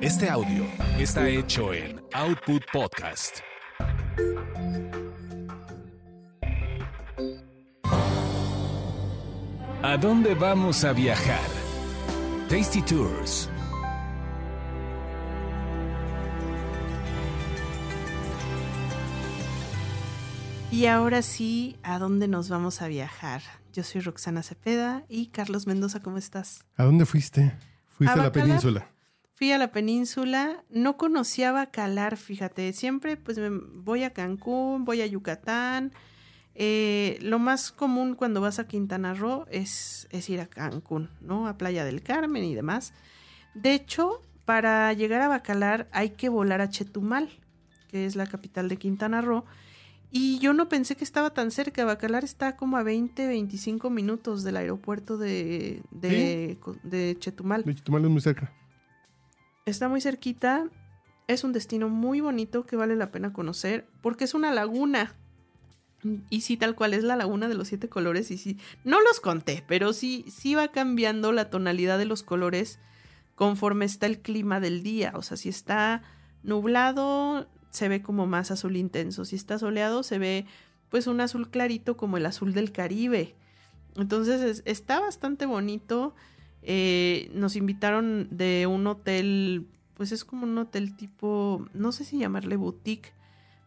Este audio está hecho en Output Podcast. ¿A dónde vamos a viajar? Tasty Tours. Y ahora sí, ¿a dónde nos vamos a viajar? Yo soy Roxana Cepeda y Carlos Mendoza, ¿cómo estás? ¿A dónde fuiste? Fuiste a, la Bacalar. península. Fui a la península, no conocía Bacalar, fíjate, siempre pues me voy a Cancún, voy a Yucatán. Eh, lo más común cuando vas a Quintana Roo es, es ir a Cancún, ¿no? A Playa del Carmen y demás. De hecho, para llegar a Bacalar hay que volar a Chetumal, que es la capital de Quintana Roo. Y yo no pensé que estaba tan cerca. Bacalar está como a 20, 25 minutos del aeropuerto de, de, de Chetumal. De Chetumal es muy cerca. Está muy cerquita. Es un destino muy bonito que vale la pena conocer porque es una laguna. Y sí, tal cual es la laguna de los siete colores. Y sí, no los conté, pero sí, sí va cambiando la tonalidad de los colores conforme está el clima del día. O sea, si está nublado, se ve como más azul intenso. Si está soleado, se ve pues un azul clarito como el azul del Caribe. Entonces es- está bastante bonito. Eh, nos invitaron de un hotel, pues es como un hotel tipo, no sé si llamarle boutique,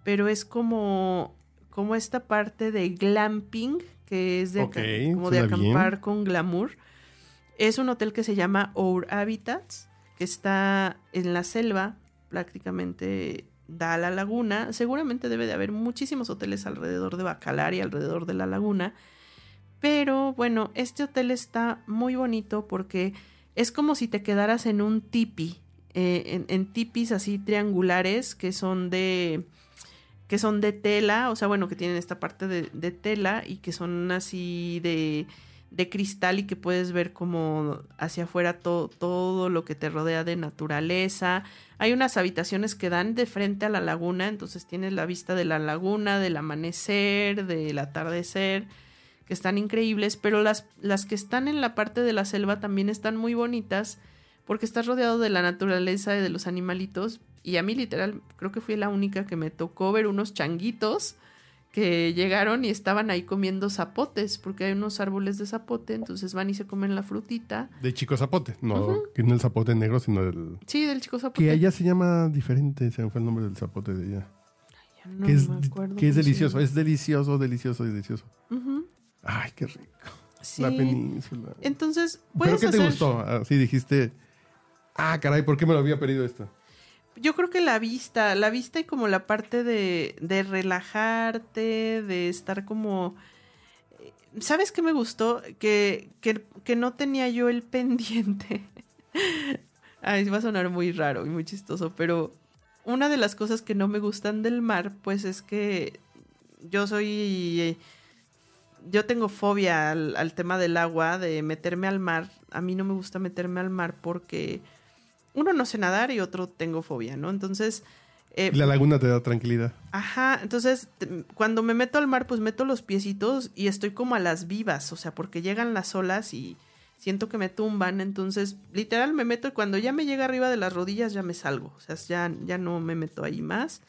pero es como, como esta parte de glamping, que es de, Ok, aca- como de bien. acampar con glamour. Es un hotel que se llama Our Habitats, que está en la selva, prácticamente da a la laguna. Seguramente debe de haber muchísimos hoteles alrededor de Bacalar y alrededor de la laguna. Pero bueno, este hotel está muy bonito porque es como si te quedaras en un tipi, eh, en, en tipis así triangulares que son de que son de tela, o sea, bueno, que tienen esta parte de, tela y que son así de, de cristal y que puedes ver como hacia afuera to- todo lo que te rodea de naturaleza. Hay unas habitaciones que dan de frente a la laguna, entonces tienes la vista de la laguna, del amanecer, del atardecer que están increíbles, pero las, las que están en la parte de la selva también están muy bonitas porque estás rodeado de la naturaleza y de los animalitos. Y a mí literal creo que fui la única que me tocó ver unos changuitos que llegaron y estaban ahí comiendo zapotes, porque hay unos árboles de zapote, entonces van y se comen la frutita. De Chico Zapote. No, que no el zapote negro, sino del... Sí, del chico zapote. Que allá se llama diferente, se me fue el nombre del zapote de allá. Ya no que es, me acuerdo que es delicioso, es delicioso, delicioso, delicioso. Ujú, Ay, qué rico. sí. La península. Entonces, ¿Pero puedes qué te gustó? Así dijiste, ah, caray, ¿por qué me lo había pedido esto? Yo creo que la vista, la vista y como la parte de, de relajarte, de estar como... ¿Sabes qué me gustó? Que, que, que no tenía yo el pendiente. Ay, va a sonar muy raro y muy chistoso, pero una de las cosas que no me gustan del mar, pues es que yo soy... eh, Yo tengo fobia al, al tema del agua, de meterme al mar. A mí no me gusta meterme al mar porque uno no sé nadar y otro tengo fobia, ¿no? Entonces, eh, la laguna te da tranquilidad. ajá, entonces cuando me meto al mar, pues meto los piecitos y estoy como a las vivas, o sea, porque llegan las olas y siento que me tumban, entonces literal me meto y cuando ya me llega arriba de las rodillas ya me salgo, o sea, ya, ya no me meto ahí más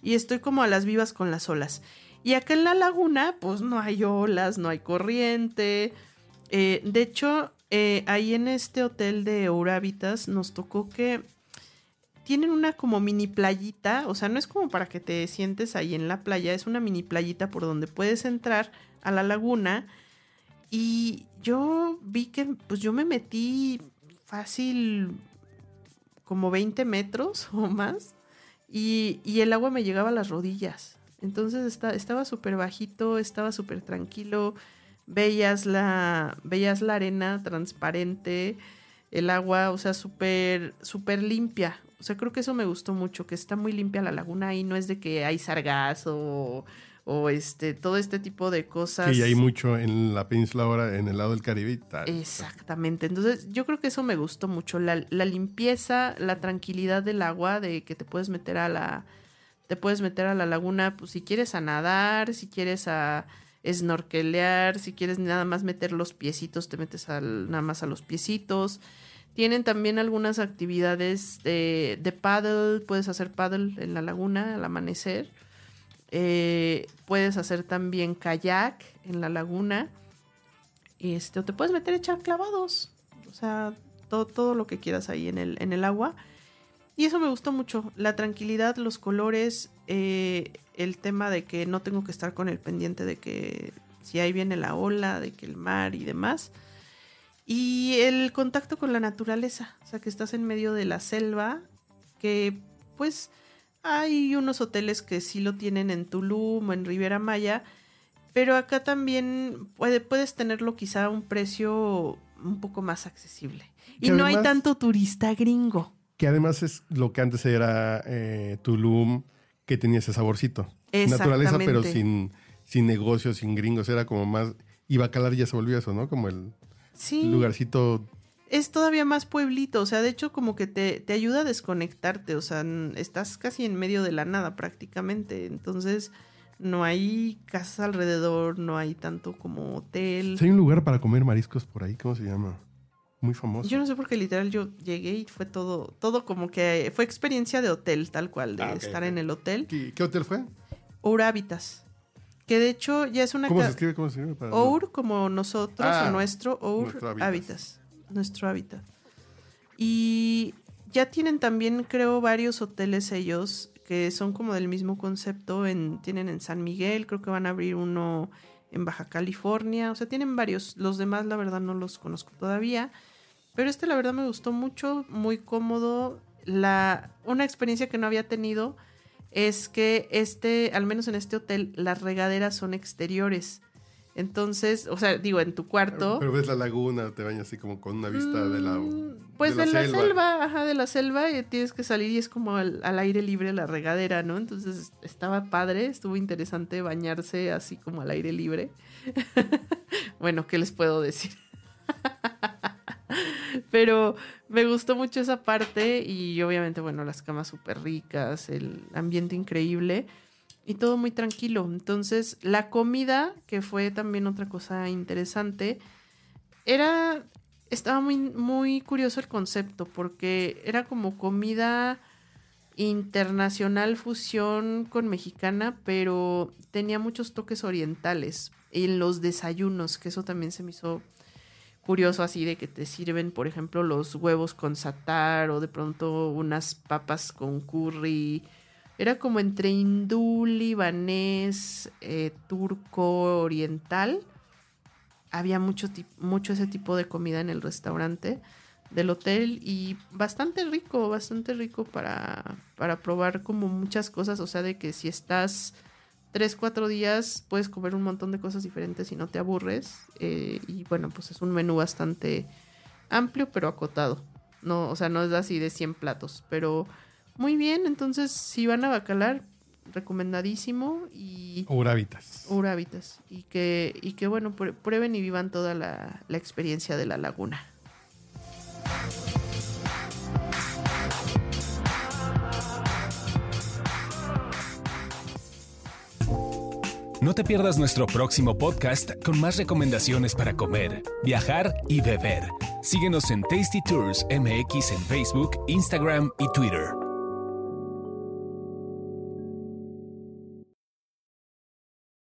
y estoy como a las vivas con las olas. Y acá en la laguna, pues no hay olas, no hay corriente. Eh, de hecho, eh, ahí en este hotel de Euravitas nos tocó que tienen una como mini playita, o sea, no es como para que te sientes ahí en la playa, es una mini playita por donde puedes entrar a la laguna. Y yo vi que, pues yo me metí fácil como 20 metros o más y, y el agua me llegaba a las rodillas. Entonces esta- estaba súper bajito, estaba súper tranquilo, veías la, veías la arena transparente, el agua, o sea, súper, súper limpia. O sea, creo que eso me gustó mucho, que está muy limpia la laguna y no es de que hay sargazo o, o este, todo este tipo de cosas. Que ya hay mucho en la península ahora, en el lado del Caribe y tal. Exactamente. Entonces, yo creo que eso me gustó mucho. La, la limpieza, la tranquilidad del agua, de que te puedes meter a la. Te puedes meter a la laguna, pues si quieres a nadar, si quieres a snorkelear, si quieres nada más meter los piecitos, te metes nada más a los piecitos. Tienen también algunas actividades de, paddle, puedes hacer paddle en la laguna al amanecer. Eh, puedes hacer también kayak en la laguna. Este, o te puedes meter a echar clavados. O sea, todo, todo lo que quieras ahí en el, en el agua. Y eso me gustó mucho. La tranquilidad, los colores, eh, el tema de que no tengo que estar con el pendiente de que si ahí viene la ola, de que el mar y demás. Y el contacto con la naturaleza. O sea, que estás en medio de la selva. Que pues hay unos hoteles que sí lo tienen en Tulum o en Riviera Maya. Pero acá también puede, puedes tenerlo quizá a un precio un poco más accesible. Y no hay tanto turista gringo. Que además es lo que antes era eh, Tulum, que tenía ese saborcito. Naturaleza, pero sin, sin negocios, sin gringos. Era como más. Y Bacalar ya se volvió eso, ¿no? Como el Sí. lugarcito. es todavía más pueblito, o sea, de hecho como que te, te ayuda a desconectarte, o sea, estás casi en medio de la nada prácticamente, entonces no hay casas alrededor, no hay tanto como hotel. Hay un lugar para comer mariscos por ahí, ¿cómo se llama? Muy famoso. Yo no sé por qué literal yo llegué y fue todo, todo como que fue experiencia de hotel, tal cual, de Ah, estar en el hotel. ¿Qué, qué hotel fue? Our Habitas, que de hecho ya es una... ¿Cómo se escribe? ¿Cómo se escribe? Para- Our como nosotros Ah, o nuestro, Our nuestro hábitat. Nuestro hábitat. Y ya tienen también, creo, varios hoteles ellos que son como del mismo concepto. En, tienen en San Miguel, creo que van a abrir uno en Baja California. O sea, tienen varios. Los demás, la verdad, no los conozco todavía. Pero este, la verdad, me gustó mucho, muy cómodo. La, una experiencia que no había tenido es que este, al menos en este hotel, las regaderas son exteriores. Entonces, o sea, digo, en tu cuarto. Pero ves la laguna, te bañas así como con una vista de la. Mm, Pues de la, selva. ajá, de la selva, y tienes que salir y es como al, al aire libre la regadera, ¿no? Entonces estaba padre, estuvo interesante bañarse así como al aire libre. bueno, ¿qué les puedo decir? Pero me gustó mucho esa parte y obviamente, bueno, las camas súper ricas, el ambiente increíble y todo muy tranquilo. Entonces, la comida, que fue también otra cosa interesante, era, estaba muy, muy curioso el concepto porque era como comida internacional fusión con mexicana, pero tenía muchos toques orientales en los desayunos, que eso también se me hizo curioso así de que te sirven, por ejemplo, los huevos con satar o de pronto unas papas con curry. Era como entre hindú, libanés, eh, turco, oriental. Había mucho, mucho ese tipo de comida en el restaurante del hotel y bastante rico, bastante rico para, para probar como muchas cosas. O sea, de que si estás tres, cuatro días puedes comer un montón de cosas diferentes y no te aburres. eh, y bueno, pues es un menú bastante amplio pero acotado. No, o sea, no es así de 100 platos, pero muy bien. Entonces, si van a Bacalar, recomendadísimo y Urabitas. Urabitas. Y que, y que bueno, prue- prueben y vivan toda la, la experiencia de la laguna. No te pierdas nuestro próximo podcast con más recomendaciones para comer, viajar y beber. Síguenos en Tasty Tours MX en Facebook, Instagram y Twitter.